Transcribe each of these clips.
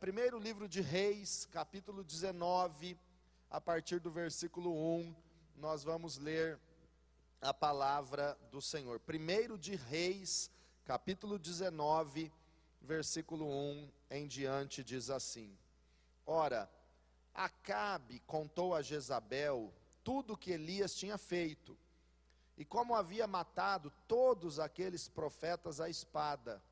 primeiro livro de Reis, capítulo 19, a partir do versículo 1, nós vamos ler a palavra do Senhor. Primeiro de Reis, capítulo 19, versículo 1 em diante, diz assim: Ora, Acabe contou a Jezabel tudo o que Elias tinha feito, e como havia matado todos aqueles profetas à espada.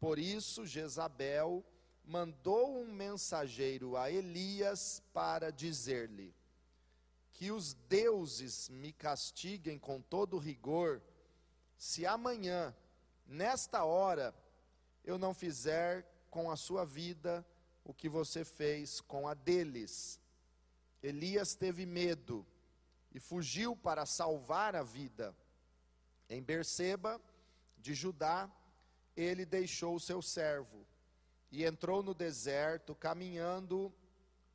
Por isso, Jezabel mandou um mensageiro a Elias para dizer-lhe: Que os deuses me castiguem com todo rigor, se amanhã, nesta hora, eu não fizer com a sua vida o que você fez com a deles. Elias teve medo e fugiu para salvar a vida. Em Berseba, de Judá, ele deixou o seu servo e entrou no deserto, caminhando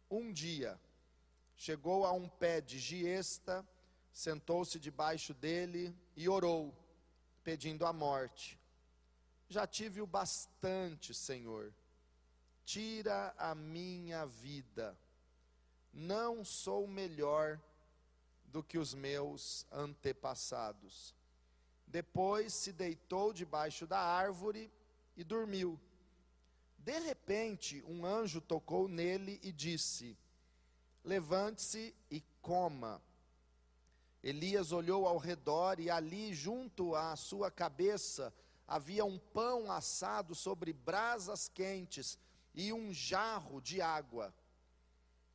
um dia. Chegou a um pé de giesta, sentou-se debaixo dele e orou, pedindo a morte. Já tive o bastante, Senhor. Tira a minha vida. Não sou melhor do que os meus antepassados. Depois se deitou debaixo da árvore e dormiu. De repente, um anjo tocou nele e disse: Levante-se e coma. Elias olhou ao redor e ali, junto à sua cabeça, havia um pão assado sobre brasas quentes e um jarro de água.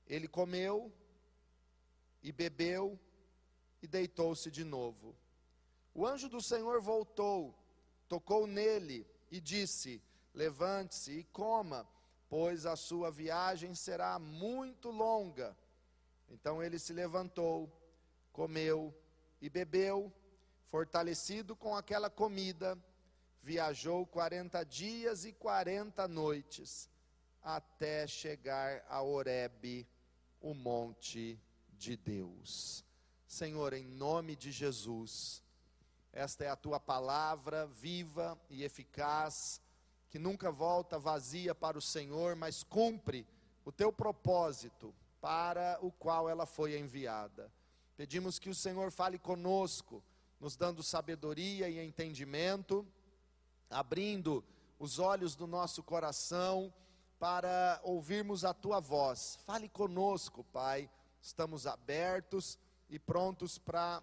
Ele comeu e bebeu e deitou-se de novo. O anjo do Senhor voltou, tocou nele e disse: Levante-se e coma, pois a sua viagem será muito longa. Então ele se levantou, comeu e bebeu, fortalecido com aquela comida, viajou quarenta dias e quarenta noites, até chegar a Horebe, o monte de Deus. Senhor, em nome de Jesus, esta é a tua palavra viva e eficaz, que nunca volta vazia para o Senhor, mas cumpre o teu propósito para o qual ela foi enviada. Pedimos que o Senhor fale conosco, nos dando sabedoria e entendimento, abrindo os olhos do nosso coração para ouvirmos a tua voz. Fale conosco, Pai. Estamos abertos e prontos para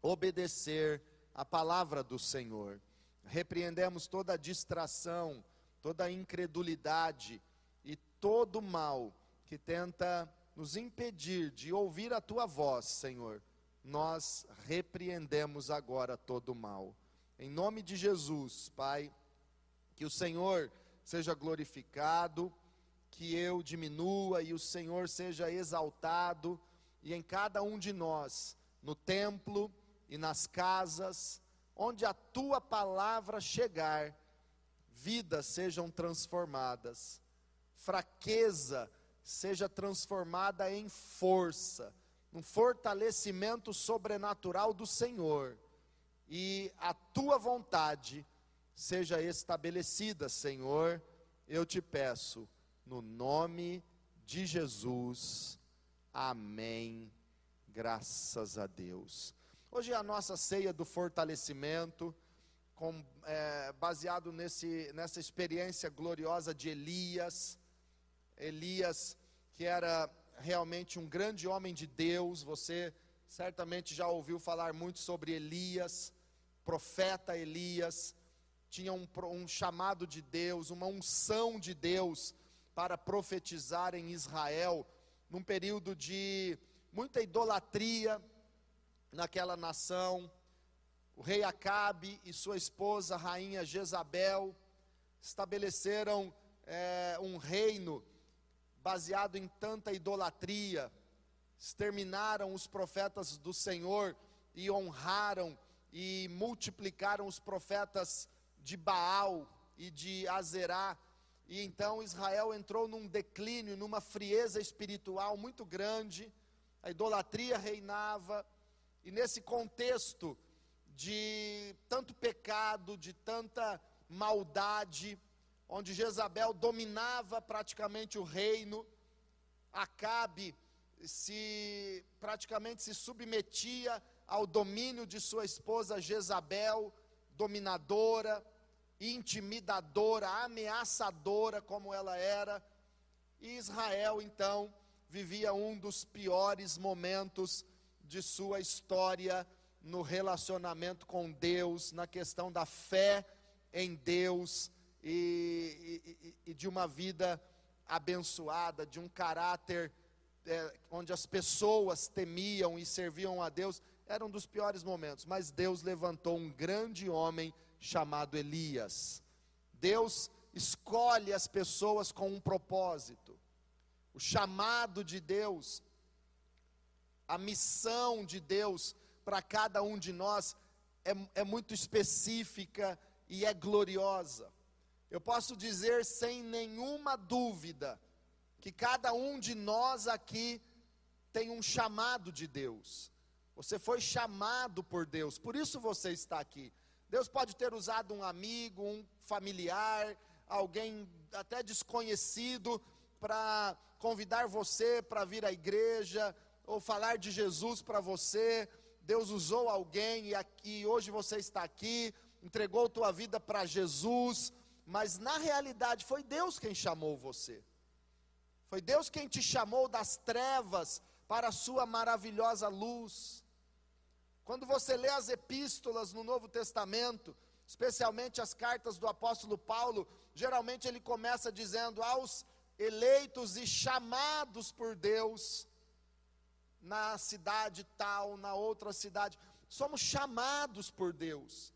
obedecer a palavra do Senhor. Repreendemos toda distração, toda incredulidade e todo mal que tenta nos impedir de ouvir a tua voz, Senhor. Nós repreendemos agora todo mal. Em nome de Jesus, Pai, que o Senhor seja glorificado, que eu diminua e o Senhor seja exaltado, e em cada um de nós, no templo e nas casas, onde a tua palavra chegar, vidas sejam transformadas, fraqueza seja transformada em força, um fortalecimento sobrenatural do Senhor, e a tua vontade seja estabelecida, Senhor, eu te peço, no nome de Jesus. Amém. Graças a Deus. Hoje é a nossa ceia do fortalecimento, com, é, baseado nesse, nessa experiência gloriosa de Elias. Elias, que era realmente um grande homem de Deus, você certamente já ouviu falar muito sobre Elias, profeta Elias tinha um, um chamado de Deus, uma unção de Deus para profetizar em Israel, num período de muita idolatria naquela nação. O rei Acabe e sua esposa, a rainha Jezabel, estabeleceram é, um reino baseado em tanta idolatria, exterminaram os profetas do Senhor e honraram e multiplicaram os profetas de Baal e de Azerá. E então Israel entrou num declínio, numa frieza espiritual muito grande, a idolatria reinava, e nesse contexto de tanto pecado, de tanta maldade, onde Jezabel dominava praticamente o reino, Acabe se praticamente se submetia ao domínio de sua esposa Jezabel, dominadora, intimidadora, ameaçadora como ela era. E Israel então vivia um dos piores momentos de sua história no relacionamento com Deus, na questão da fé em Deus e, e, e de uma vida abençoada, de um caráter é, onde as pessoas temiam e serviam a Deus, era um dos piores momentos. Mas Deus levantou um grande homem chamado Elias. Deus escolhe as pessoas com um propósito. O chamado de Deus, a missão de Deus para cada um de nós é, é muito específica e é gloriosa. Eu posso dizer sem nenhuma dúvida que cada um de nós aqui tem um chamado de Deus. Você foi chamado por Deus, por isso você está aqui. Deus pode ter usado um amigo, um familiar, alguém até desconhecido para convidar você para vir à igreja ou falar de Jesus para você. Deus usou alguém e aqui hoje você está aqui, entregou tua vida para Jesus, mas na realidade foi Deus quem chamou você. Foi Deus quem te chamou das trevas para a sua maravilhosa luz. Quando você lê as epístolas no Novo Testamento, especialmente as cartas do apóstolo Paulo, geralmente ele começa dizendo aos eleitos e chamados por Deus na cidade tal, na outra cidade. Somos chamados por Deus.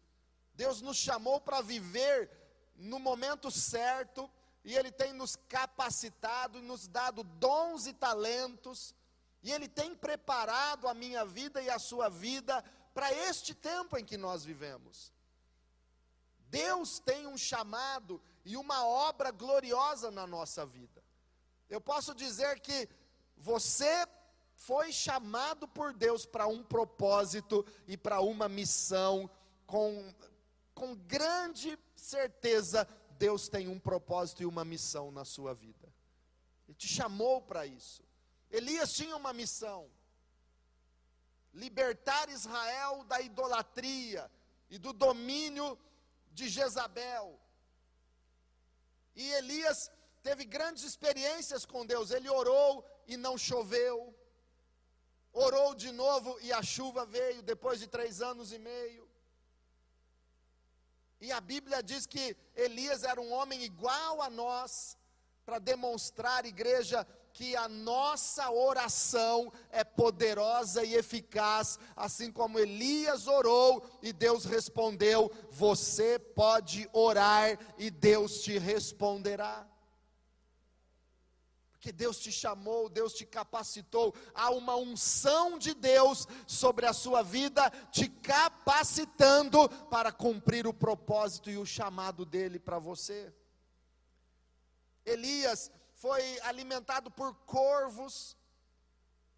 Deus nos chamou para viver no momento certo, e Ele tem nos capacitado e nos dado dons e talentos, e Ele tem preparado a minha vida e a sua vida para este tempo em que nós vivemos. Deus tem um chamado e uma obra gloriosa na nossa vida. Eu posso dizer que você foi chamado por Deus para um propósito e para uma missão, com, com grande certeza Deus tem um propósito e uma missão na sua vida. Ele te chamou para isso. Elias tinha uma missão: libertar Israel da idolatria e do domínio de Jezabel. E Elias teve grandes experiências com Deus. Ele orou e não choveu. Orou de novo e a chuva veio depois de três anos e meio. E a Bíblia diz que Elias era um homem igual a nós, para demonstrar, igreja, que a nossa oração é poderosa e eficaz, assim como Elias orou e Deus respondeu, você pode orar e Deus te responderá que Deus te chamou, Deus te capacitou, há uma unção de Deus sobre a sua vida, te capacitando para cumprir o propósito e o chamado dele para você. Elias foi alimentado por corvos,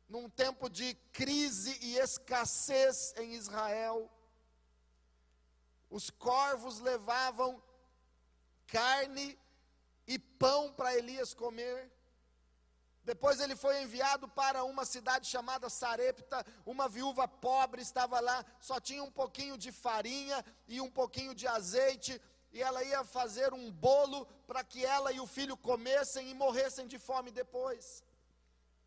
num tempo de crise e escassez em Israel. Os corvos levavam carne e pão para Elias comer. Depois ele foi enviado para uma cidade chamada Sarepta. Uma viúva pobre estava lá, só tinha um pouquinho de farinha e um pouquinho de azeite. E ela ia fazer um bolo para que ela e o filho comessem e morressem de fome depois.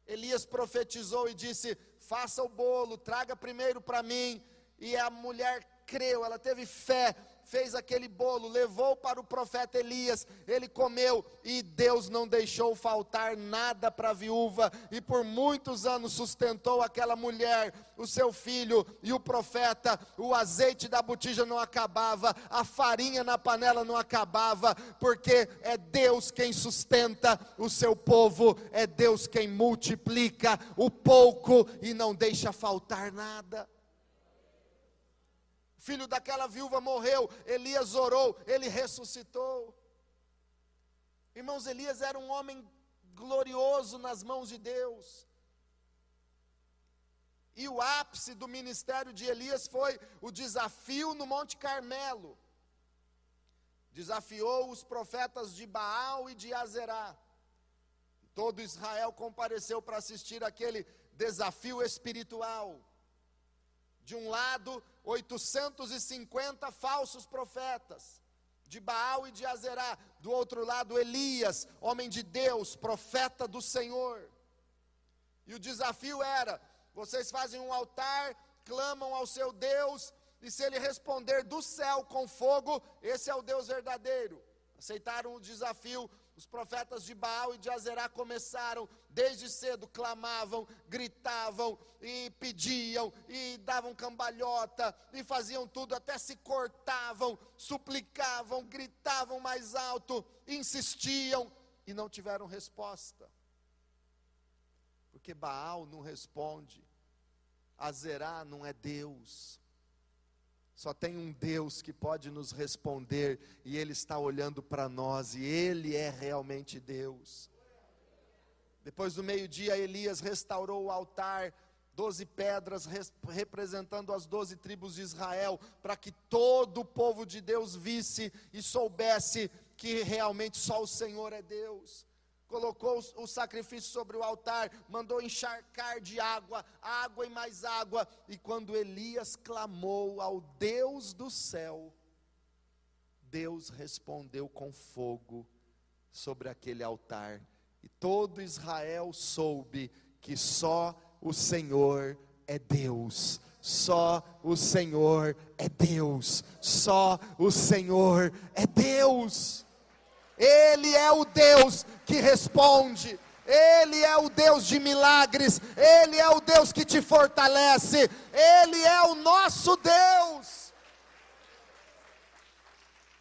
Elias profetizou e disse: Faça o bolo, traga primeiro para mim. E a mulher creu, ela teve fé fez aquele bolo, levou para o profeta Elias, ele comeu e Deus não deixou faltar nada para a viúva, e por muitos anos sustentou aquela mulher, o seu filho e o profeta. O azeite da botija não acabava, a farinha na panela não acabava, porque é Deus quem sustenta o seu povo, é Deus quem multiplica o pouco e não deixa faltar nada filho daquela viúva morreu, Elias orou, ele ressuscitou. Irmãos, Elias era um homem glorioso nas mãos de Deus. E o ápice do ministério de Elias foi o desafio no Monte Carmelo. desafiou os profetas de Baal e de Azerá. Todo Israel compareceu para assistir aquele desafio espiritual. De um lado, 850 falsos profetas, de Baal e de Azerá. Do outro lado, Elias, homem de Deus, profeta do Senhor. E o desafio era: vocês fazem um altar, clamam ao seu Deus, e se ele responder do céu com fogo, esse é o Deus verdadeiro. Aceitaram o desafio, os profetas de Baal e de Azerá começaram desde cedo, clamavam, gritavam e pediam e davam cambalhota e faziam tudo, até se cortavam, suplicavam, gritavam mais alto, insistiam e não tiveram resposta. Porque Baal não responde, Azerá não é Deus. Só tem um Deus que pode nos responder, e Ele está olhando para nós, e Ele é realmente Deus. Depois do meio-dia, Elias restaurou o altar, doze pedras res, representando as doze tribos de Israel, para que todo o povo de Deus visse e soubesse que realmente só o Senhor é Deus colocou o sacrifício sobre o altar, mandou encharcar de água, água e mais água, e quando Elias clamou ao Deus do céu, Deus respondeu com fogo sobre aquele altar, e todo Israel soube que só o Senhor é Deus. Só o Senhor é Deus. Só o Senhor é Deus. Ele é o Deus que responde. Ele é o Deus de milagres, Ele é o Deus que te fortalece, Ele é o nosso Deus.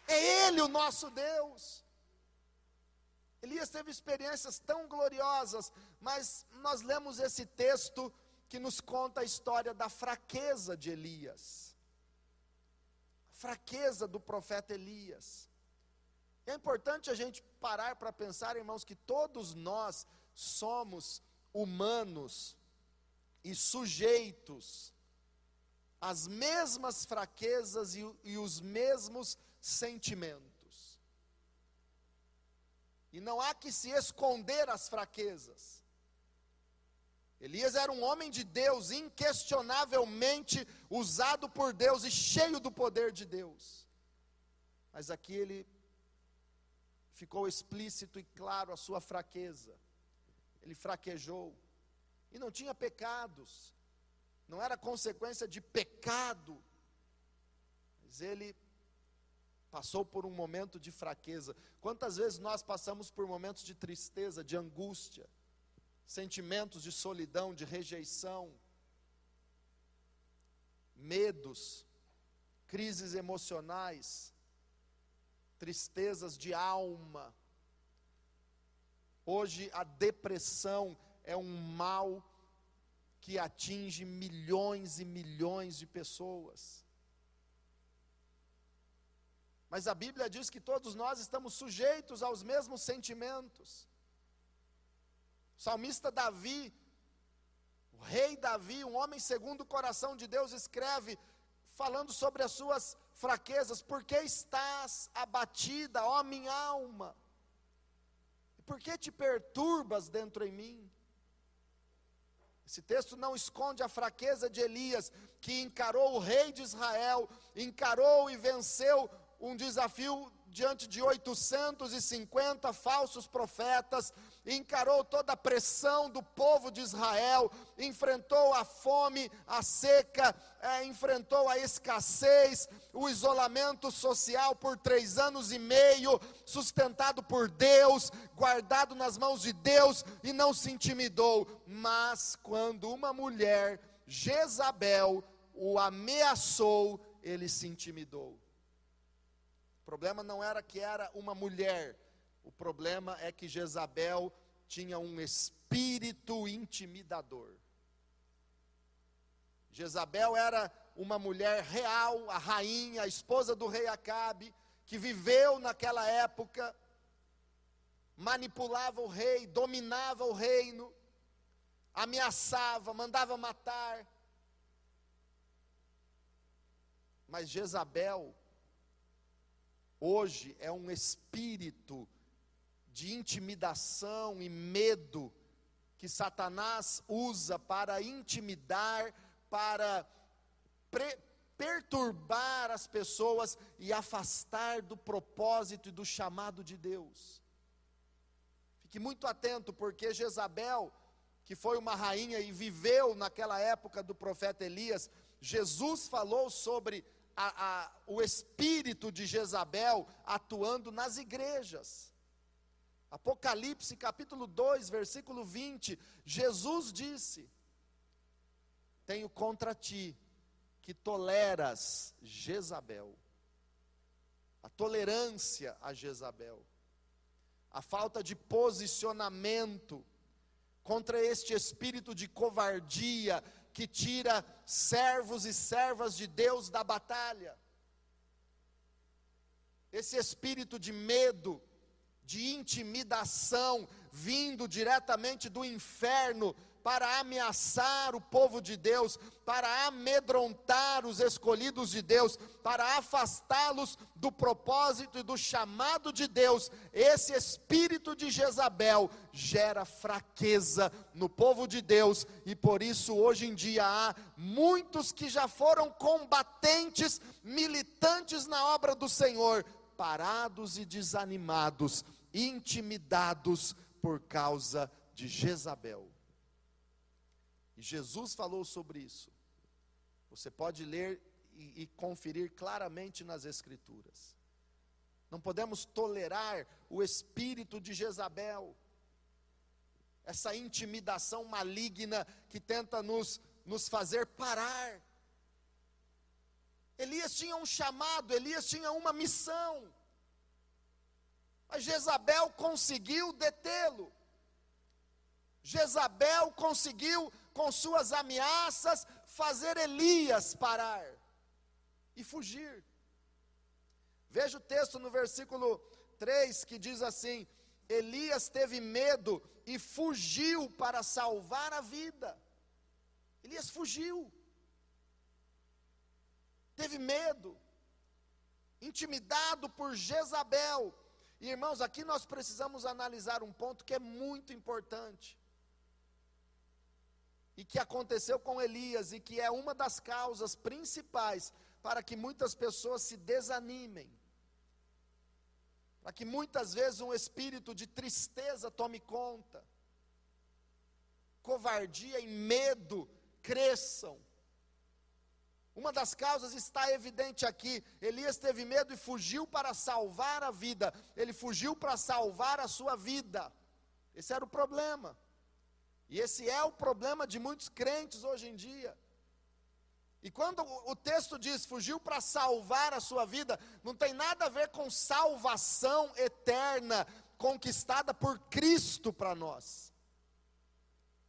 É Ele o nosso Deus. Elias teve experiências tão gloriosas, mas nós lemos esse texto que nos conta a história da fraqueza de Elias, fraqueza do profeta Elias. É importante a gente parar para pensar, irmãos, que todos nós somos humanos e sujeitos às mesmas fraquezas e, e os mesmos sentimentos. E não há que se esconder as fraquezas. Elias era um homem de Deus, inquestionavelmente usado por Deus e cheio do poder de Deus. Mas aqui ele ficou explícito e claro a sua fraqueza. Ele fraquejou e não tinha pecados, não era consequência de pecado, mas ele passou por um momento de fraqueza. Quantas vezes nós passamos por momentos de tristeza, de angústia, sentimentos de solidão, de rejeição, medos, crises emocionais, tristezas de alma. Hoje a depressão é um mal que atinge milhões e milhões de pessoas. Mas a Bíblia diz que todos nós estamos sujeitos aos mesmos sentimentos. O salmista Davi, o rei Davi, um homem segundo o coração de Deus, escreve falando sobre as suas fraquezas, por que estás abatida, ó minha alma? Por que te perturbas dentro em mim? Esse texto não esconde a fraqueza de Elias, que encarou o rei de Israel, encarou e venceu um desafio diante de 850 falsos profetas, encarou toda a pressão do povo de Israel, enfrentou a fome, a seca, é, enfrentou a escassez, o isolamento social por três anos e meio, sustentado por Deus, guardado nas mãos de Deus e não se intimidou. Mas quando uma mulher, Jezabel, o ameaçou, ele se intimidou problema não era que era uma mulher, o problema é que Jezabel tinha um espírito intimidador. Jezabel era uma mulher real, a rainha, a esposa do rei Acabe, que viveu naquela época, manipulava o rei, dominava o reino, ameaçava, mandava matar. Mas Jezabel hoje é um espírito de intimidação e medo que Satanás usa para intimidar, para perturbar as pessoas e afastar do propósito e do chamado de Deus. Fique muito atento, porque Jezabel, que foi uma rainha e viveu naquela época do profeta Elias, Jesus falou sobre a, a, o espírito de Jezabel atuando nas igrejas. Apocalipse capítulo 2, versículo 20, Jesus disse: Tenho contra ti que toleras Jezabel, a tolerância a Jezabel, a falta de posicionamento contra este espírito de covardia que tira servos e servas de Deus da batalha. Esse espírito de medo, de intimidação, vindo diretamente do inferno, para ameaçar o povo de Deus, para amedrontar os escolhidos de Deus, para afastá-los do propósito e do chamado de Deus. Esse espírito de Jezabel gera fraqueza no povo de Deus, e por isso hoje em dia há muitos que já foram combatentes, militantes na obra do Senhor, parados e desanimados, intimidados por causa de Jezabel. E Jesus falou sobre isso. Você pode ler e, e, conferir claramente nas Escrituras. Não podemos tolerar o espírito de Jezabel, essa intimidação maligna que tenta nos, nos fazer parar. Elias tinha um chamado, Elias tinha uma missão, mas Jezabel conseguiu detê-lo. Jezabel conseguiu com suas ameaças, fazer Elias parar e fugir. Veja o texto no versículo 3 que diz assim: Elias teve medo e fugiu para salvar a vida. Elias fugiu, teve medo, intimidado por Jezabel. E irmãos, aqui nós precisamos analisar um ponto que é muito importante e que aconteceu com Elias e que é uma das causas principais para que muitas pessoas se desanimem. Para que muitas vezes um espírito de tristeza tome conta. Covardia e medo cresçam. Uma das causas está evidente aqui. Elias teve medo e fugiu para salvar a vida. Ele fugiu para salvar a sua vida. Esse era o problema. E esse é o problema de muitos crentes hoje em dia. E quando o texto diz fugiu para salvar a sua vida, não tem nada a ver com salvação eterna conquistada por Cristo para nós.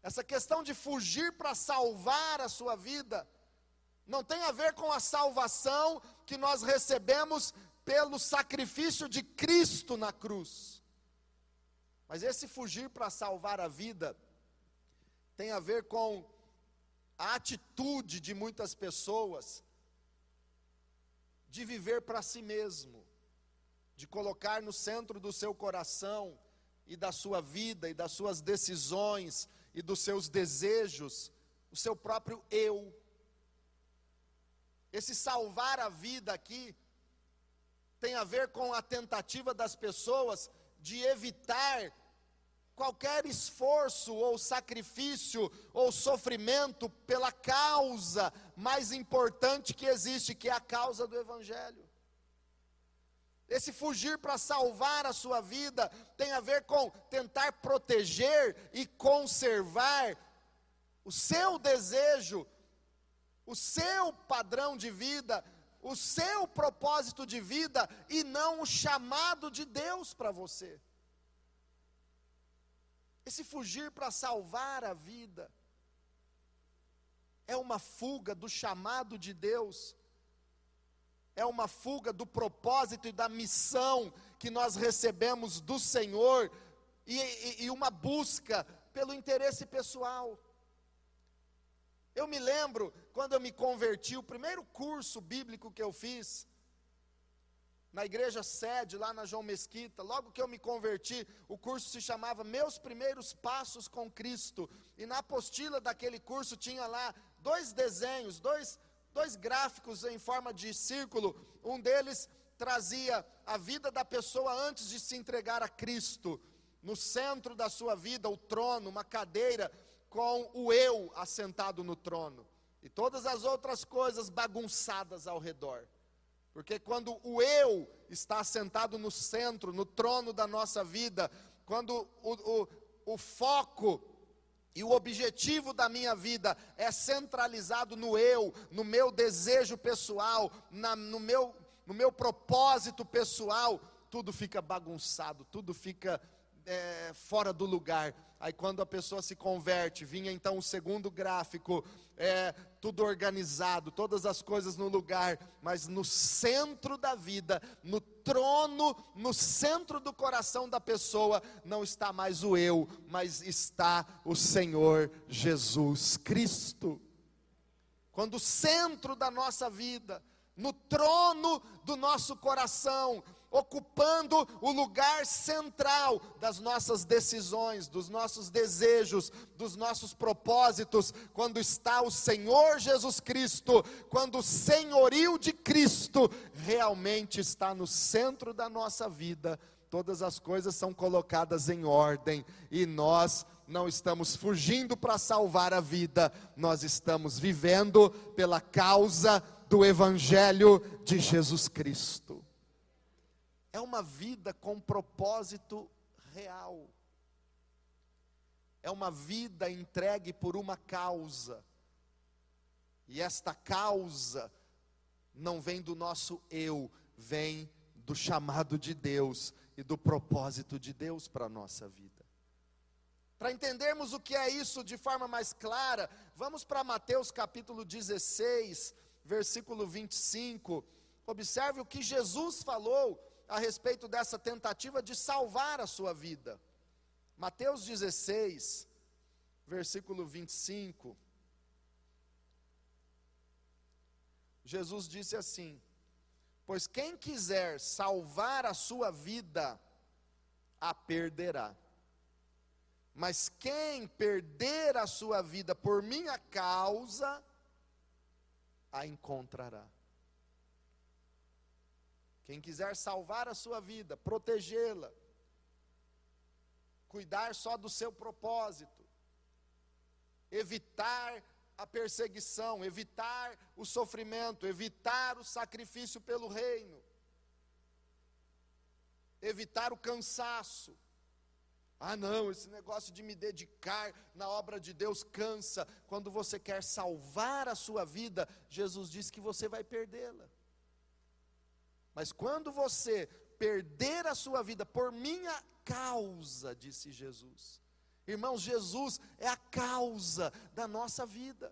Essa questão de fugir para salvar a sua vida não tem a ver com a salvação que nós recebemos pelo sacrifício de Cristo na cruz. Mas esse fugir para salvar a vida tem a ver com a atitude de muitas pessoas de viver para si mesmo, de colocar no centro do seu coração e da sua vida e das suas decisões e dos seus desejos o seu próprio eu. Esse salvar a vida aqui tem a ver com a tentativa das pessoas de evitar qualquer esforço ou sacrifício ou sofrimento pela causa mais importante que existe, que é a causa do Evangelho. Esse fugir para salvar a sua vida tem a ver com tentar proteger e conservar o seu desejo, o seu padrão de vida, o seu propósito de vida e não o chamado de Deus para você. Esse fugir para salvar a vida é uma fuga do chamado de Deus, é uma fuga do propósito e da missão que nós recebemos do Senhor e, e, e uma busca pelo interesse pessoal. Eu me lembro quando eu me converti, o primeiro curso bíblico que eu fiz, na igreja sede, lá na João Mesquita. Logo que eu me converti, o curso se chamava Meus Primeiros Passos com Cristo. E na apostila daquele curso tinha lá dois desenhos, dois, dois gráficos em forma de círculo. Um deles trazia a vida da pessoa antes de se entregar a Cristo. No centro da sua vida, o trono, uma cadeira com o eu assentado no trono. E todas as outras coisas bagunçadas ao redor. Porque quando o eu está sentado no centro, no trono da nossa vida, quando o, o, o foco e o objetivo da minha vida é centralizado no eu, no meu desejo pessoal, na, no, meu, no meu propósito pessoal, tudo fica bagunçado, tudo fica é, fora do lugar. Aí quando a pessoa se converte, vinha então o segundo gráfico, é, tudo organizado, todas as coisas no lugar, mas no centro da vida, no trono, no centro do coração da pessoa, não está mais o eu, mas está o Senhor Jesus Cristo. Quando o centro da nossa vida, no trono do nosso coração, ocupando o lugar central das nossas decisões, dos nossos desejos, dos nossos propósitos, quando está o Senhor Jesus Cristo, quando o senhorio de Cristo realmente está no centro da nossa vida, todas as coisas são colocadas em ordem e nós não estamos fugindo para salvar a vida, nós estamos vivendo pela causa do Evangelho de Jesus Cristo é uma vida com propósito real. É uma vida entregue por uma causa. E esta causa não vem do nosso eu, vem do chamado de Deus e do propósito de Deus para a nossa vida. Para entendermos o que é isso de forma mais clara, vamos para Mateus capítulo 16, versículo 25. Observe o que Jesus falou a respeito dessa tentativa de salvar a sua vida. Mateus 16, versículo 25. Jesus disse assim: Pois quem quiser salvar a sua vida, a perderá. Mas quem perder a sua vida por minha causa, a encontrará. Quem quiser salvar a sua vida, protegê-la, cuidar só do seu propósito, evitar a perseguição, evitar o sofrimento, evitar o sacrifício pelo reino, evitar o cansaço. Ah, não, esse negócio de me dedicar na obra de Deus cansa. Quando você quer salvar a sua vida, Jesus diz que você vai perdê-la. Mas quando você perder a sua vida por minha causa, disse Jesus. Irmãos, Jesus é a causa da nossa vida.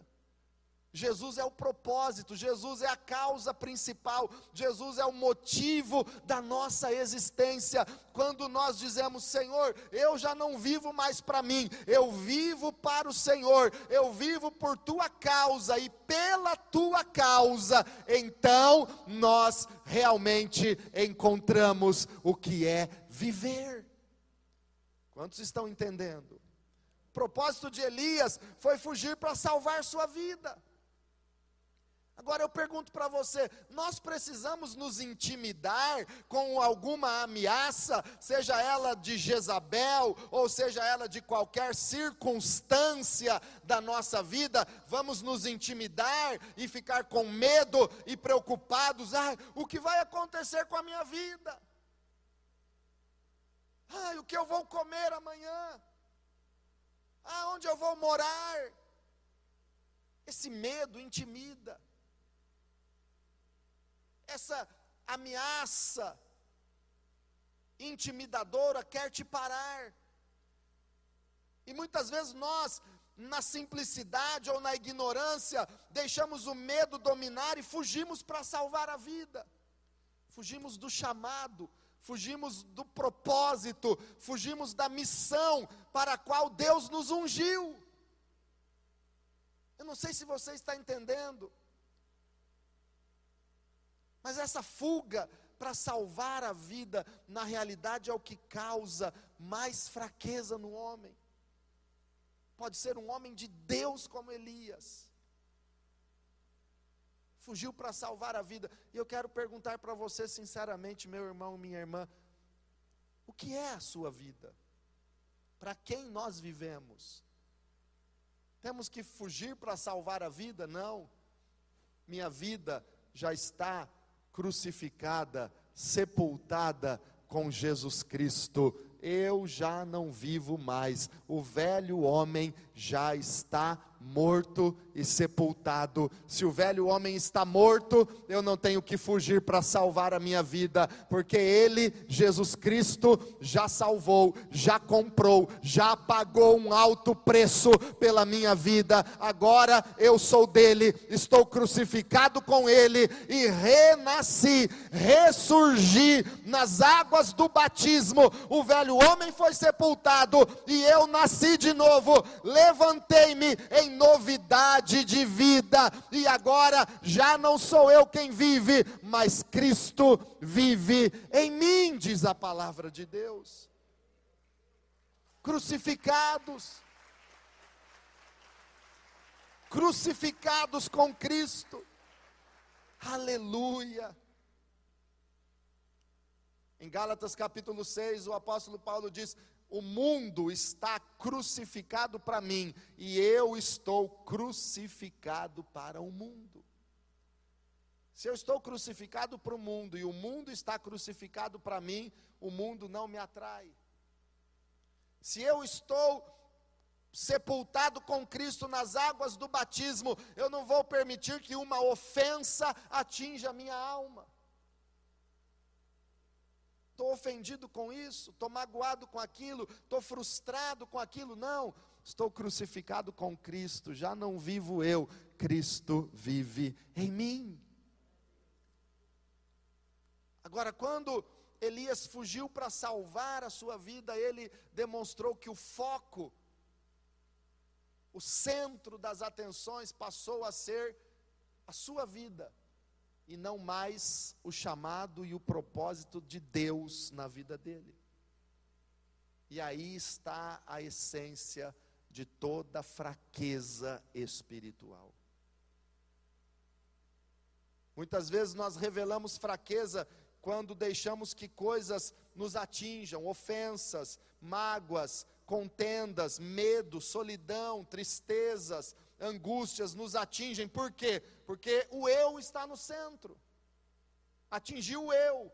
Jesus é o propósito, Jesus é a causa principal, Jesus é o motivo da nossa existência. Quando nós dizemos, Senhor, eu já não vivo mais para mim, eu vivo para o Senhor, eu vivo por tua causa e pela tua causa, então nós realmente encontramos o que é viver. Quantos estão entendendo? O propósito de Elias foi fugir para salvar sua vida. Agora eu pergunto para você: nós precisamos nos intimidar com alguma ameaça, seja ela de Jezabel, ou seja ela de qualquer circunstância da nossa vida? Vamos nos intimidar e ficar com medo e preocupados: ah, o que vai acontecer com a minha vida? Ah, o que eu vou comer amanhã? Aonde eu vou morar? Esse medo intimida essa ameaça intimidadora quer te parar. E muitas vezes nós, na simplicidade ou na ignorância, deixamos o medo dominar e fugimos para salvar a vida. Fugimos do chamado, fugimos do propósito, fugimos da missão para a qual Deus nos ungiu. Eu não sei se você está entendendo. Mas essa fuga para salvar a vida, na realidade é o que causa mais fraqueza no homem. Pode ser um homem de Deus como Elias. Fugiu para salvar a vida. E eu quero perguntar para você sinceramente, meu irmão, minha irmã, o que é a sua vida? Para quem nós vivemos? Temos que fugir para salvar a vida? Não. Minha vida já está crucificada, sepultada com Jesus Cristo. Eu já não vivo mais. O velho homem já está morto e sepultado. Se o velho homem está morto, eu não tenho que fugir para salvar a minha vida, porque ele, Jesus Cristo, já salvou, já comprou, já pagou um alto preço pela minha vida. Agora eu sou dele, estou crucificado com ele e renasci, ressurgi nas águas do batismo. O velho homem foi sepultado e eu nasci de novo. Levantei-me em novidade de vida, e agora já não sou eu quem vive, mas Cristo vive em mim, diz a palavra de Deus. Crucificados, crucificados com Cristo, aleluia. Em Gálatas capítulo 6, o apóstolo Paulo diz: o mundo está crucificado para mim e eu estou crucificado para o mundo. Se eu estou crucificado para o mundo e o mundo está crucificado para mim, o mundo não me atrai. Se eu estou sepultado com Cristo nas águas do batismo, eu não vou permitir que uma ofensa atinja minha alma estou ofendido com isso, estou magoado com aquilo, estou frustrado com aquilo. Não, estou crucificado com Cristo, já não vivo eu, Cristo vive em mim. Agora, quando Elias fugiu para salvar a sua vida, ele demonstrou que o foco, o centro das atenções passou a ser a sua vida e não mais o chamado e o propósito de Deus na vida dele. E aí está a essência de toda fraqueza espiritual. Muitas vezes nós revelamos fraqueza quando deixamos que coisas nos atinjam, ofensas, mágoas, contendas, medo, solidão, tristezas, angústias nos atingem, por quê? Porque o eu está no centro, atingiu o eu,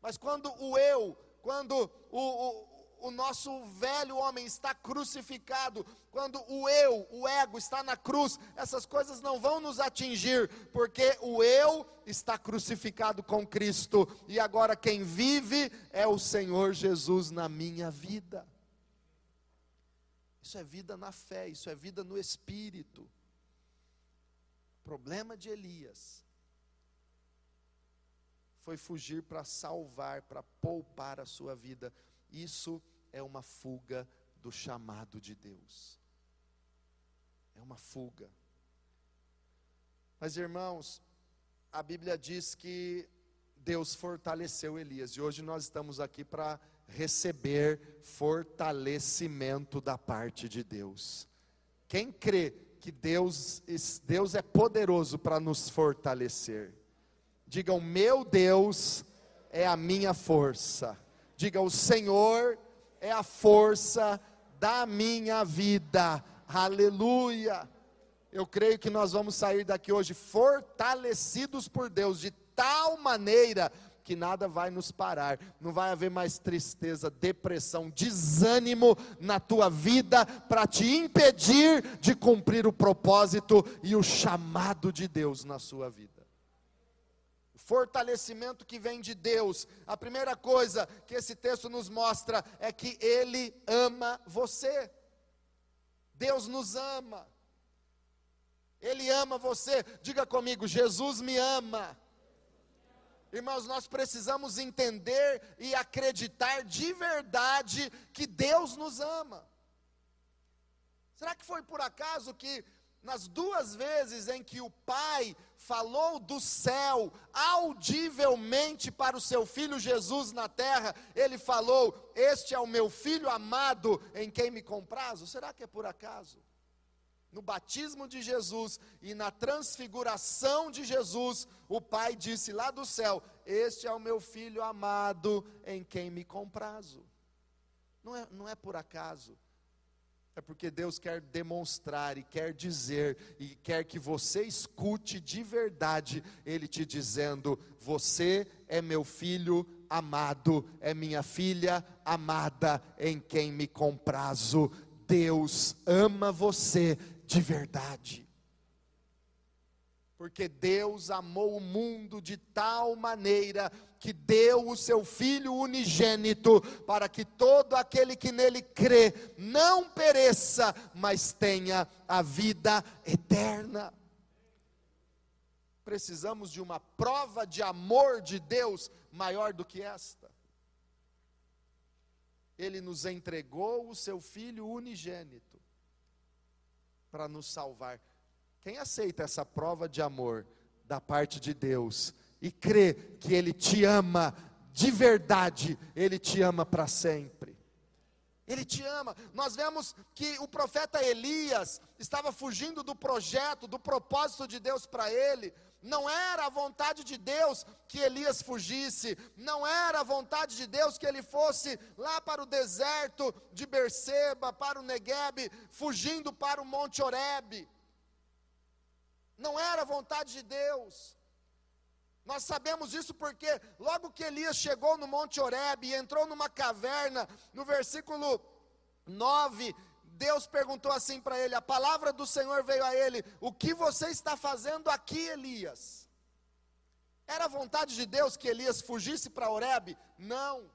mas quando o eu, quando o, o, o nosso velho homem está crucificado, quando o eu, o ego está na cruz, essas coisas não vão nos atingir, porque o eu está crucificado com Cristo, e agora quem vive é o Senhor Jesus na minha vida. Isso é vida na fé, isso é vida no espírito. Problema de Elias foi fugir para salvar, para poupar a sua vida. Isso é uma fuga do chamado de Deus. É uma fuga. Mas irmãos, a Bíblia diz que Deus fortaleceu Elias, e hoje nós estamos aqui para receber fortalecimento da parte de Deus. Quem crê que Deus, Deus é poderoso para nos fortalecer? Diga: O meu Deus é a minha força. Diga: O Senhor é a força da minha vida. Aleluia. Eu creio que nós vamos sair daqui hoje fortalecidos por Deus de tal maneira que nada vai nos parar, não vai haver mais tristeza, depressão, desânimo na tua vida para te impedir de cumprir o propósito e o chamado de Deus na sua vida. Fortalecimento que vem de Deus, a primeira coisa que esse texto nos mostra é que Ele ama você. Deus nos ama. Ele ama você. Diga comigo, Jesus me ama. Irmãos, nós precisamos entender e acreditar de verdade que Deus nos ama. Será que foi por acaso que nas duas vezes em que o pai falou do céu audivelmente para o seu filho Jesus na terra, ele falou: Este é o meu filho amado em quem me comprazo. Será que é por acaso? No batismo de Jesus e na transfiguração de Jesus, o Pai disse lá do céu: Este é o meu filho amado em quem me comprazo. Não é, não é por acaso é porque Deus quer demonstrar e quer dizer e quer que você escute de verdade Ele te dizendo: Você é meu filho amado, é minha filha amada, em quem me comprazo. Deus ama você de verdade. Porque Deus amou o mundo de tal maneira que deu o seu Filho unigênito, para que todo aquele que nele crê não pereça, mas tenha a vida eterna. Precisamos de uma prova de amor de Deus maior do que esta. Ele nos entregou o seu Filho unigênito para nos salvar. Quem aceita essa prova de amor da parte de Deus? e crê que Ele te ama de verdade, Ele te ama para sempre. Ele te ama. Nós vemos que o profeta Elias estava fugindo do projeto, do propósito de Deus para ele. Não era a vontade de Deus que Elias fugisse, não era a vontade de Deus que ele fosse lá para o deserto de Berseba, para o Negueb, fugindo para o Monte Oreb. Não era a vontade de Deus. Nós sabemos isso porque logo que Elias chegou no Monte Oreb e entrou numa caverna, no versículo 9, Deus perguntou assim para ele: a palavra do Senhor veio a ele: O que você está fazendo aqui, Elias? Era vontade de Deus que Elias fugisse para Oreb? Não.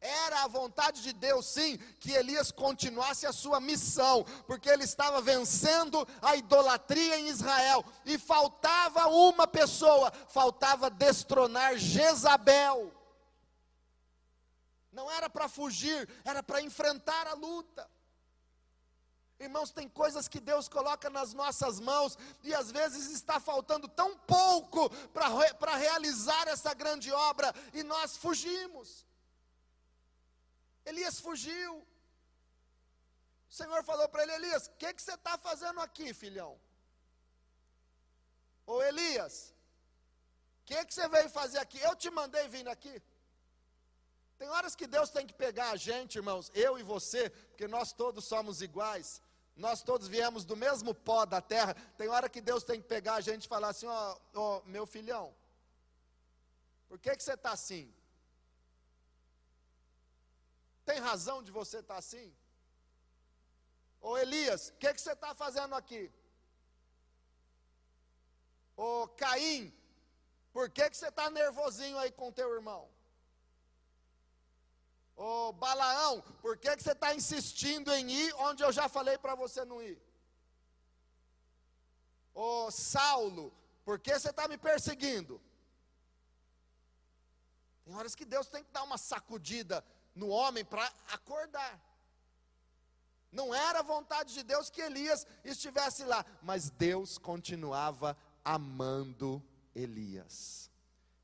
Era a vontade de Deus, sim, que Elias continuasse a sua missão, porque ele estava vencendo a idolatria em Israel, e faltava uma pessoa, faltava destronar Jezabel. Não era para fugir, era para enfrentar a luta. Irmãos, tem coisas que Deus coloca nas nossas mãos e às vezes está faltando tão pouco para realizar essa grande obra e nós fugimos. Elias fugiu. O Senhor falou para ele: Elias, o que, que você está fazendo aqui, filhão? Ô Elias, o que, que você veio fazer aqui? Eu te mandei vir aqui. Tem horas que Deus tem que pegar a gente, irmãos, eu e você, porque nós todos somos iguais. Nós todos viemos do mesmo pó da terra. Tem hora que Deus tem que pegar a gente e falar assim: ó, ó meu filhão, por que, que você está assim? Tem razão de você estar tá assim? Ô Elias, o que, que você está fazendo aqui? Ô Caim, por que, que você está nervosinho aí com teu irmão? Ô Balaão, por que, que você está insistindo em ir onde eu já falei para você não ir? Ô Saulo, por que você está me perseguindo? Tem horas que Deus tem que dar uma sacudida no homem para acordar. Não era vontade de Deus que Elias estivesse lá, mas Deus continuava amando Elias.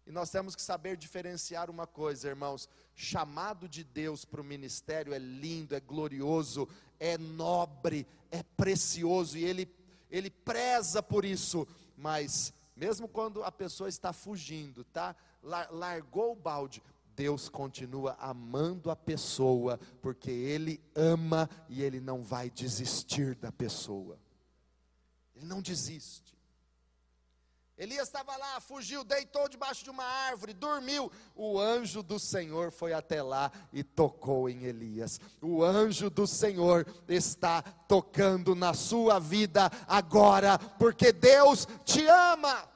E nós temos que saber diferenciar uma coisa, irmãos: chamado de Deus para o ministério é lindo, é glorioso, é nobre, é precioso, e Ele, Ele preza por isso, mas mesmo quando a pessoa está fugindo, tá? Largou o balde, Deus continua amando a pessoa, porque Ele ama e Ele não vai desistir da pessoa. Ele não desiste. Elias estava lá, fugiu, deitou debaixo de uma árvore, dormiu. O anjo do Senhor foi até lá e tocou em Elias. O anjo do Senhor está tocando na sua vida agora, porque Deus te ama.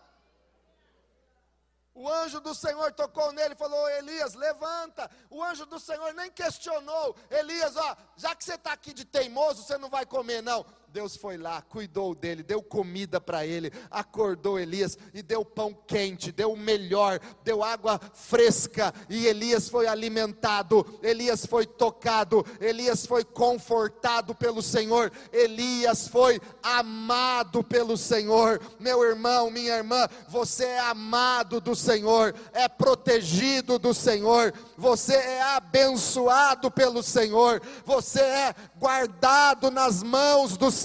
O anjo do Senhor tocou nele e falou: Elias, levanta. O anjo do Senhor nem questionou. Elias, ó, já que você está aqui de teimoso, você não vai comer, não. Deus foi lá, cuidou dele, deu comida para ele, acordou Elias e deu pão quente, deu o melhor, deu água fresca e Elias foi alimentado, Elias foi tocado, Elias foi confortado pelo Senhor, Elias foi amado pelo Senhor. Meu irmão, minha irmã, você é amado do Senhor, é protegido do Senhor, você é abençoado pelo Senhor, você é guardado nas mãos do Senhor.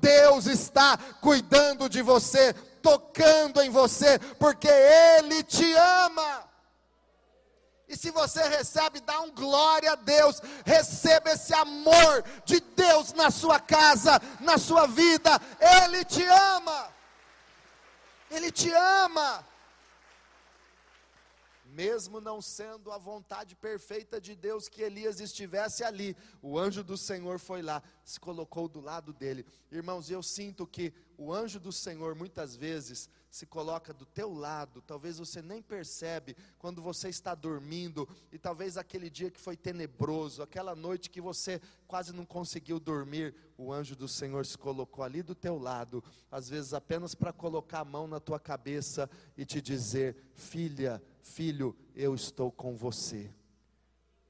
Deus está cuidando de você, tocando em você, porque Ele te ama. E se você recebe, dá um glória a Deus. Receba esse amor de Deus na sua casa, na sua vida. Ele te ama. Ele te ama mesmo não sendo a vontade perfeita de Deus que Elias estivesse ali, o anjo do Senhor foi lá, se colocou do lado dele. Irmãos, eu sinto que o anjo do Senhor muitas vezes se coloca do teu lado, talvez você nem percebe quando você está dormindo e talvez aquele dia que foi tenebroso, aquela noite que você quase não conseguiu dormir, o anjo do Senhor se colocou ali do teu lado, às vezes apenas para colocar a mão na tua cabeça e te dizer: "Filha, Filho, eu estou com você.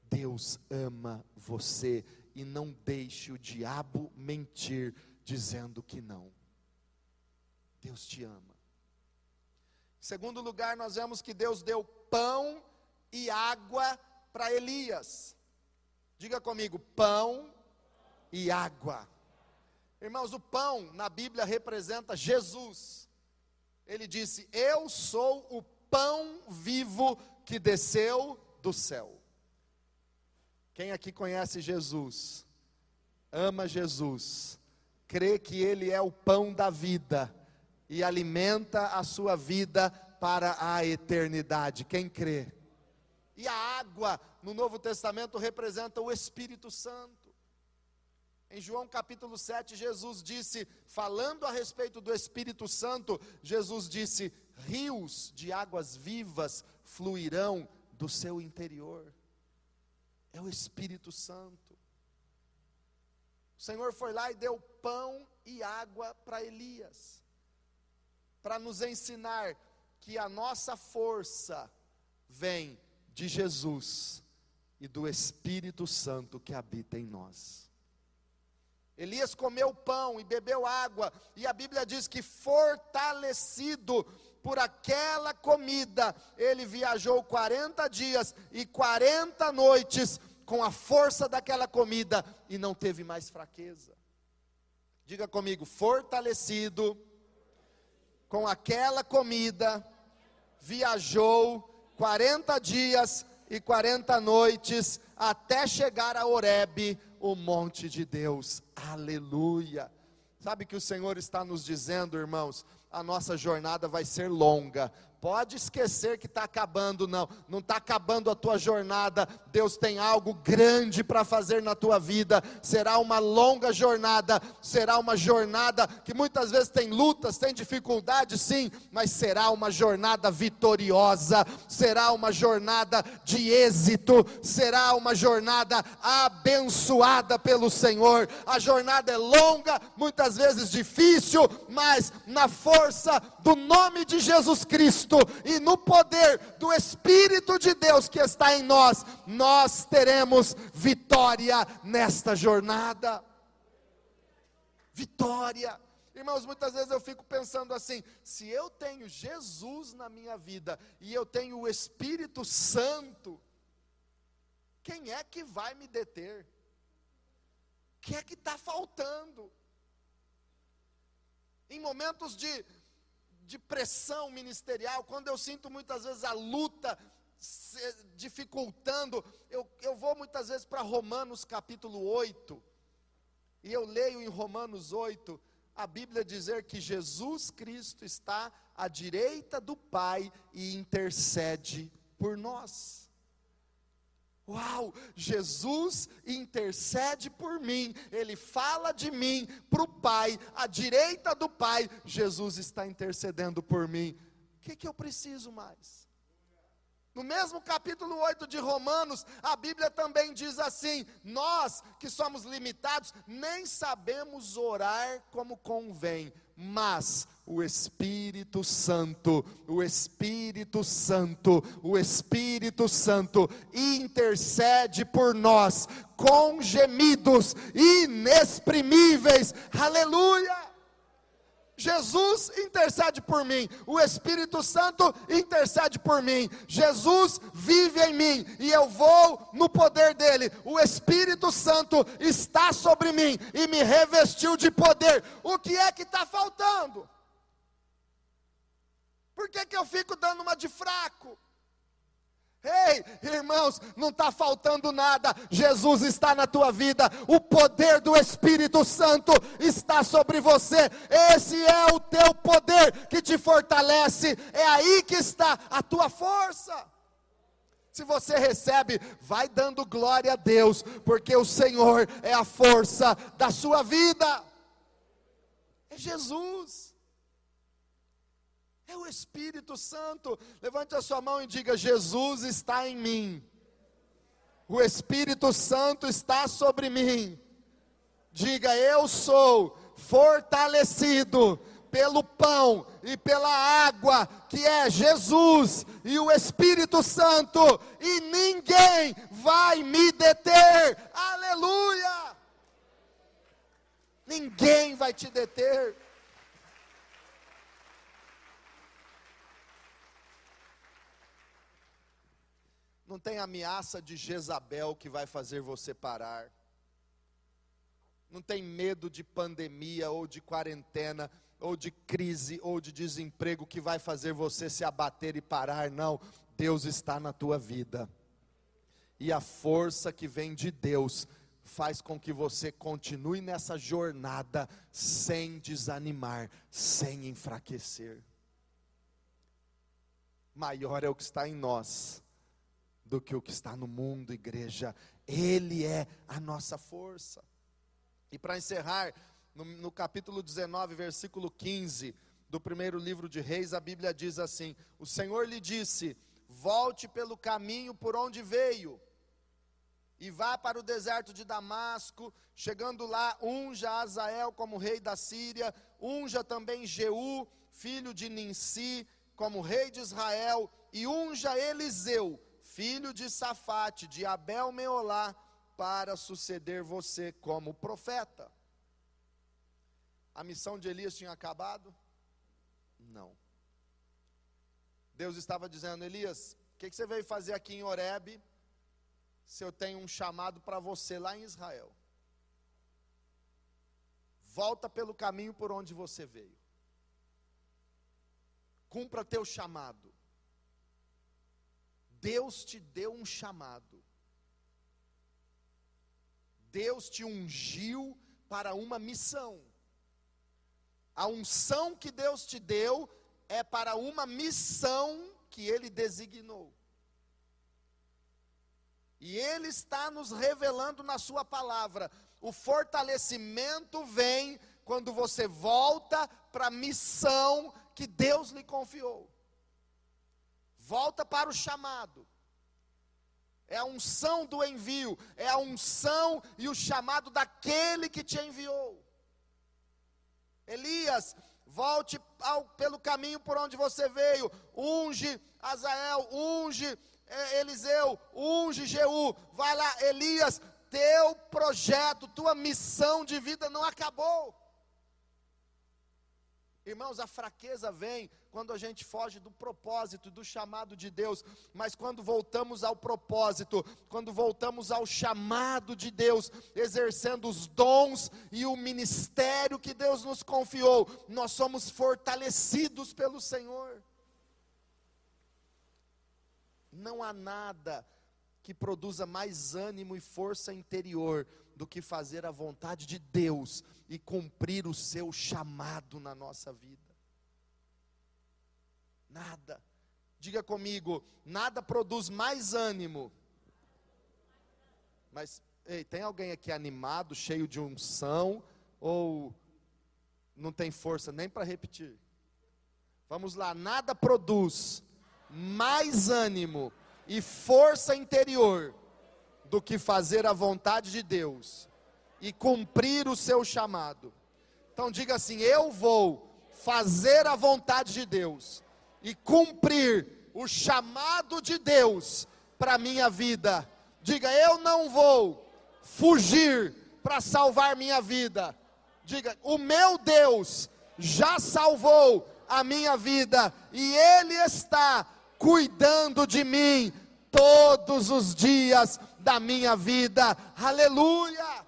Deus ama você e não deixe o diabo mentir dizendo que não. Deus te ama. Em segundo lugar, nós vemos que Deus deu pão e água para Elias. Diga comigo, pão e água. Irmãos, o pão na Bíblia representa Jesus. Ele disse: Eu sou o pão vivo que desceu do céu. Quem aqui conhece Jesus, ama Jesus, crê que Ele é o pão da vida e alimenta a sua vida para a eternidade. Quem crê? E a água no Novo Testamento representa o Espírito Santo. Em João capítulo 7, Jesus disse, falando a respeito do Espírito Santo, Jesus disse: rios de águas vivas fluirão do seu interior. É o Espírito Santo. O Senhor foi lá e deu pão e água para Elias, para nos ensinar que a nossa força vem de Jesus e do Espírito Santo que habita em nós. Elias comeu pão e bebeu água, e a Bíblia diz que fortalecido por aquela comida, ele viajou 40 dias e 40 noites com a força daquela comida e não teve mais fraqueza. Diga comigo, fortalecido com aquela comida, viajou 40 dias e 40 noites até chegar a Horebe, o monte de Deus. Aleluia. Sabe que o Senhor está nos dizendo, irmãos, a nossa jornada vai ser longa, Pode esquecer que está acabando, não. Não está acabando a tua jornada. Deus tem algo grande para fazer na tua vida. Será uma longa jornada. Será uma jornada que muitas vezes tem lutas, tem dificuldades, sim, mas será uma jornada vitoriosa. Será uma jornada de êxito. Será uma jornada abençoada pelo Senhor. A jornada é longa, muitas vezes difícil, mas na força do nome de Jesus Cristo e no poder do Espírito de Deus que está em nós, nós teremos vitória nesta jornada. Vitória. Irmãos, muitas vezes eu fico pensando assim: se eu tenho Jesus na minha vida e eu tenho o Espírito Santo, quem é que vai me deter? O que é que está faltando? Em momentos de de pressão ministerial, quando eu sinto muitas vezes a luta dificultando, eu, eu vou muitas vezes para Romanos capítulo 8, e eu leio em Romanos 8, a Bíblia dizer que Jesus Cristo está à direita do Pai e intercede por nós. Uau, Jesus intercede por mim, Ele fala de mim para o Pai, à direita do Pai, Jesus está intercedendo por mim. O que, que eu preciso mais? No mesmo capítulo 8 de Romanos, a Bíblia também diz assim: Nós que somos limitados, nem sabemos orar como convém, mas o Espírito Santo, o Espírito Santo, o Espírito Santo intercede por nós com gemidos inexprimíveis. Aleluia! Jesus intercede por mim, o Espírito Santo intercede por mim, Jesus vive em mim e eu vou no poder dele. O Espírito Santo está sobre mim e me revestiu de poder. O que é que está faltando? Por que, que eu fico dando uma de fraco? Ei, irmãos, não está faltando nada, Jesus está na tua vida, o poder do Espírito Santo está sobre você, esse é o teu poder que te fortalece, é aí que está a tua força. Se você recebe, vai dando glória a Deus, porque o Senhor é a força da sua vida, é Jesus. É o Espírito Santo. Levante a sua mão e diga: Jesus está em mim. O Espírito Santo está sobre mim. Diga: Eu sou fortalecido pelo pão e pela água, que é Jesus e o Espírito Santo, e ninguém vai me deter. Aleluia! Ninguém vai te deter. Não tem ameaça de Jezabel que vai fazer você parar. Não tem medo de pandemia ou de quarentena ou de crise ou de desemprego que vai fazer você se abater e parar. Não, Deus está na tua vida. E a força que vem de Deus faz com que você continue nessa jornada sem desanimar, sem enfraquecer. Maior é o que está em nós do que o que está no mundo, igreja. Ele é a nossa força. E para encerrar, no, no, capítulo 19, versículo 15 do primeiro livro de Reis, a Bíblia diz assim: O Senhor lhe disse: Volte pelo caminho por onde veio, e vá para o deserto de Damasco. Chegando lá, unja Azael como rei da Síria, unja também Jeú, filho de Ninsi, como rei de Israel, e unja Eliseu filho de Safate, de Abel Meolá, para suceder você como profeta. A missão de Elias tinha acabado? Não. Deus estava dizendo, Elias, o que, que, você veio fazer aqui em Horebe, se eu tenho um chamado para você lá em Israel? Volta pelo caminho por onde você veio. Cumpra teu chamado. Deus te deu um chamado. Deus te ungiu para uma missão. A unção que Deus te deu é para uma missão que Ele designou. E Ele está nos revelando na Sua palavra. O fortalecimento vem quando você volta para a missão que Deus lhe confiou. Volta para o chamado. É a unção do envio, é a unção e o chamado daquele que te enviou. Elias, volte ao, pelo caminho por onde você veio, unge Azael, unge é, Eliseu, unge Jeú, vai lá, Elias, teu projeto, tua missão de vida não acabou. Irmãos, a fraqueza vem quando a gente foge do propósito, do chamado de Deus, mas quando voltamos ao propósito, quando voltamos ao chamado de Deus, exercendo os dons e o ministério que Deus nos confiou, nós somos fortalecidos pelo Senhor. Não há nada que produza mais ânimo e força interior do que fazer a vontade de Deus e cumprir o seu chamado na nossa vida. Nada. Diga comigo, nada produz mais ânimo. Mas, ei, tem alguém aqui animado, cheio de unção, ou não tem força nem para repetir? Vamos lá, nada produz mais ânimo e força interior do que fazer a vontade de Deus e cumprir o seu chamado. Então diga assim: eu vou fazer a vontade de Deus e cumprir o chamado de Deus para a minha vida. Diga, eu não vou fugir para salvar minha vida. Diga, o meu Deus já salvou a minha vida e Ele está cuidando de mim todos os dias da minha vida. Aleluia!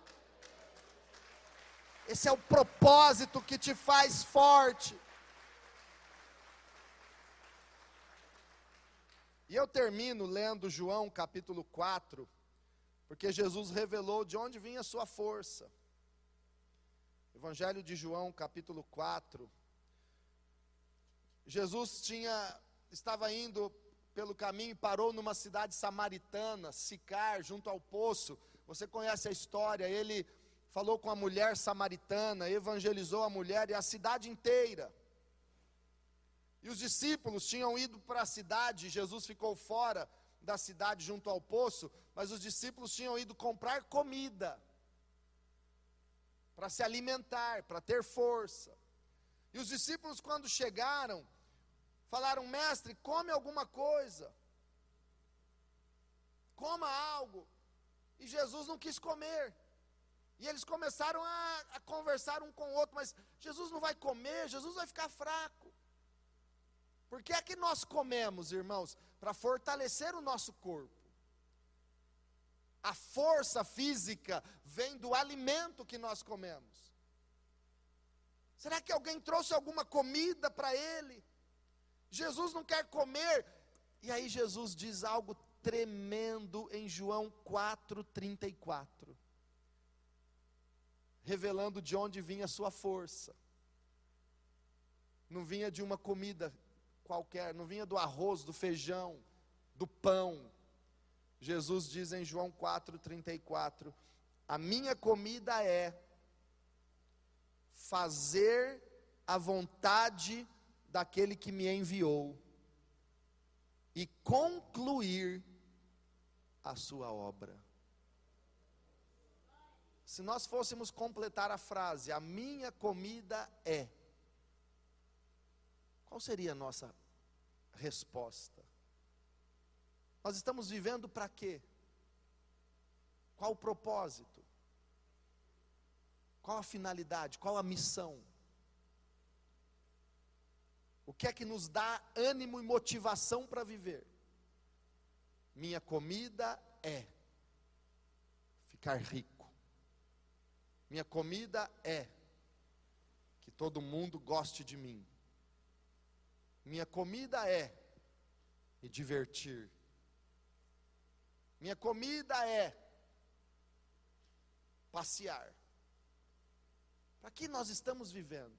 Esse é o propósito que te faz forte. E eu termino lendo João capítulo 4, porque Jesus revelou de onde vinha a sua força. Evangelho de João capítulo 4. Jesus tinha estava indo pelo caminho e parou numa cidade samaritana, Sicar, junto ao poço. Você conhece a história, ele falou com a mulher samaritana, evangelizou a mulher e a cidade inteira. E os discípulos tinham ido para a cidade, Jesus ficou fora da cidade junto ao poço, mas os discípulos tinham ido comprar comida para se alimentar, para ter força. E os discípulos, quando chegaram, falaram: Mestre, come alguma coisa, coma algo. E Jesus não quis comer. E eles começaram a, a conversar um com o outro, mas Jesus não vai comer, Jesus vai ficar fraco. Por que é que nós comemos, irmãos? Para fortalecer o nosso corpo. A força física vem do alimento que nós comemos. Será que alguém trouxe alguma comida para ele? Jesus não quer comer. E aí Jesus diz algo tremendo em João 4:34. Revelando de onde vinha a sua força. Não vinha de uma comida qualquer, não vinha do arroz, do feijão, do pão. Jesus diz em João 4,34: A minha comida é fazer a vontade daquele que me enviou e concluir a sua obra. Se nós fôssemos completar a frase, a minha comida é qual seria a nossa resposta? Nós estamos vivendo para quê? Qual o propósito? Qual a finalidade? Qual a missão? O que é que nos dá ânimo e motivação para viver? Minha comida é ficar rico. Minha comida é que todo mundo goste de mim. Minha comida é me divertir. Minha comida é passear. Para que nós estamos vivendo?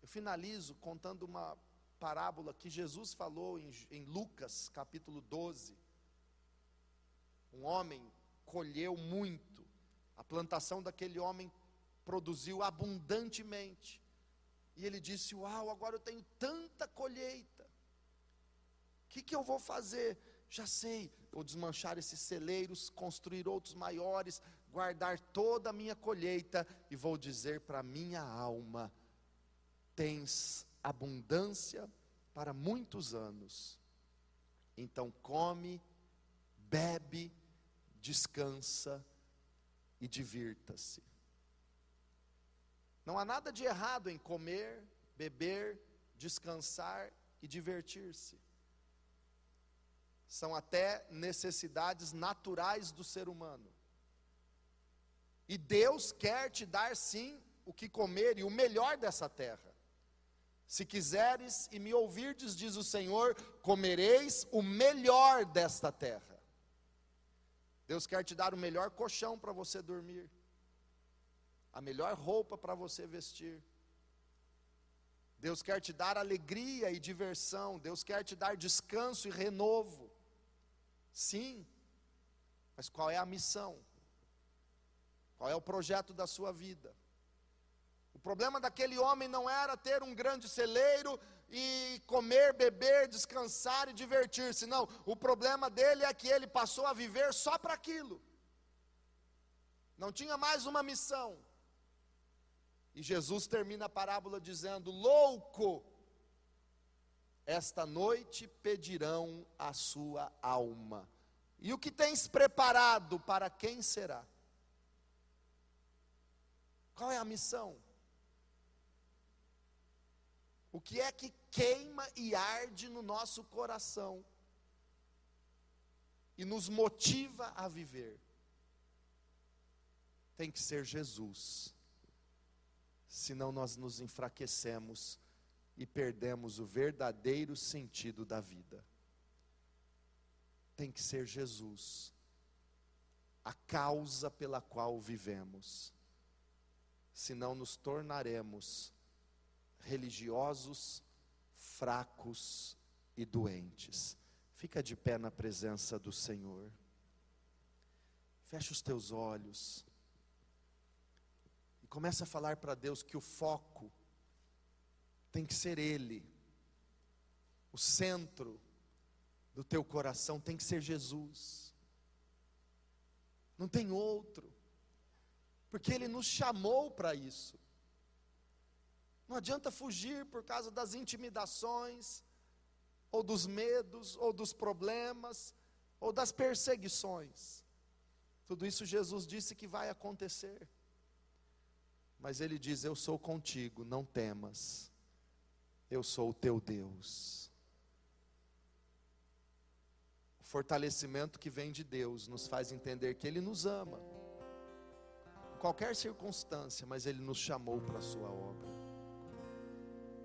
Eu finalizo contando uma parábola que Jesus falou em, em Lucas, capítulo 12. Um homem colheu muito, a plantação daquele homem produziu abundantemente. E ele disse: Uau, agora eu tenho tanta colheita. O que, que eu vou fazer? Já sei, vou desmanchar esses celeiros, construir outros maiores, guardar toda a minha colheita e vou dizer para minha alma: tens abundância para muitos anos. Então come, bebe, descansa e divirta-se. Não há nada de errado em comer, beber, descansar e divertir-se. São até necessidades naturais do ser humano. E Deus quer te dar sim o que comer e o melhor dessa terra. Se quiseres e me ouvirdes, diz o Senhor, comereis o melhor desta terra. Deus quer te dar o melhor colchão para você dormir a melhor roupa para você vestir. Deus quer te dar alegria e diversão, Deus quer te dar descanso e renovo. Sim, mas qual é a missão? Qual é o projeto da sua vida? O problema daquele homem não era ter um grande celeiro, e comer, beber, descansar e divertir-se. Não, o problema dele é que ele passou a viver só para aquilo. Não tinha mais uma missão. E Jesus termina a parábola dizendo: Louco, esta noite pedirão a sua alma. E o que tens preparado para quem será? Qual é a missão? O que é que queima e arde no nosso coração e nos motiva a viver? Tem que ser Jesus, senão nós nos enfraquecemos e perdemos o verdadeiro sentido da vida. Tem que ser Jesus, a causa pela qual vivemos, senão nos tornaremos religiosos, fracos e doentes. Fica de pé na presença do Senhor. Fecha os teus olhos. Começa a falar para Deus que o foco tem que ser Ele. O centro do teu coração tem que ser Jesus. Não tem outro. Porque Ele nos chamou para isso. Não adianta fugir por causa das intimidações, ou dos medos, ou dos problemas, ou das perseguições. Tudo isso Jesus disse que vai acontecer. Mas Ele diz: Eu sou contigo, não temas. Eu sou o teu Deus. O fortalecimento que vem de Deus nos faz entender que Ele nos ama, em qualquer circunstância, mas Ele nos chamou para a Sua obra.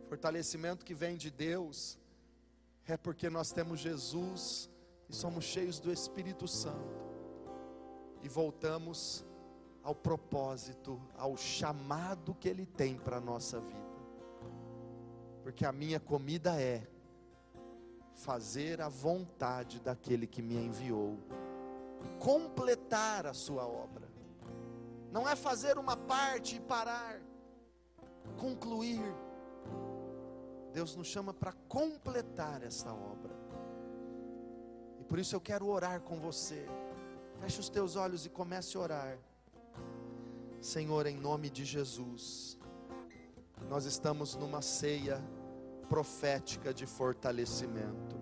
O fortalecimento que vem de Deus é porque nós temos Jesus e somos cheios do Espírito Santo e voltamos ao propósito, ao chamado que Ele tem para a nossa vida porque a minha comida é fazer a vontade daquele que me enviou, completar a sua obra, não é fazer uma parte e parar, concluir. Deus nos chama para completar essa obra, e por isso eu quero orar com você. Feche os teus olhos e comece a orar. Senhor, em nome de Jesus nós estamos numa ceia profética de fortalecimento.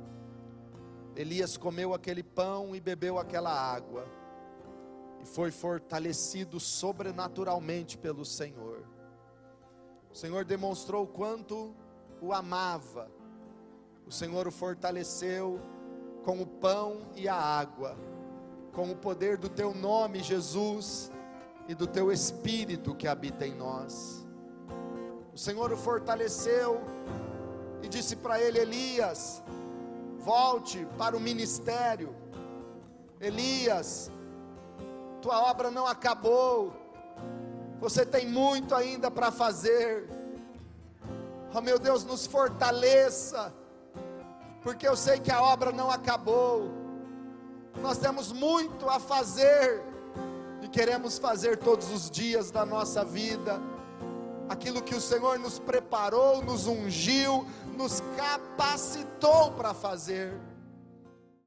Elias comeu aquele pão e bebeu aquela água, e foi fortalecido sobrenaturalmente pelo Senhor. O Senhor demonstrou quanto o amava, o Senhor o fortaleceu com o pão e a água, com o poder do teu nome, Jesus, e do teu Espírito que habita em nós. O Senhor o fortaleceu e disse para ele: Elias, volte para o ministério. Elias, tua obra não acabou, você tem muito ainda para fazer. Oh meu Deus, nos fortaleça, porque eu sei que a obra não acabou. Nós temos muito a fazer queremos fazer todos os dias da nossa vida aquilo que o Senhor nos preparou, nos ungiu, nos capacitou para fazer.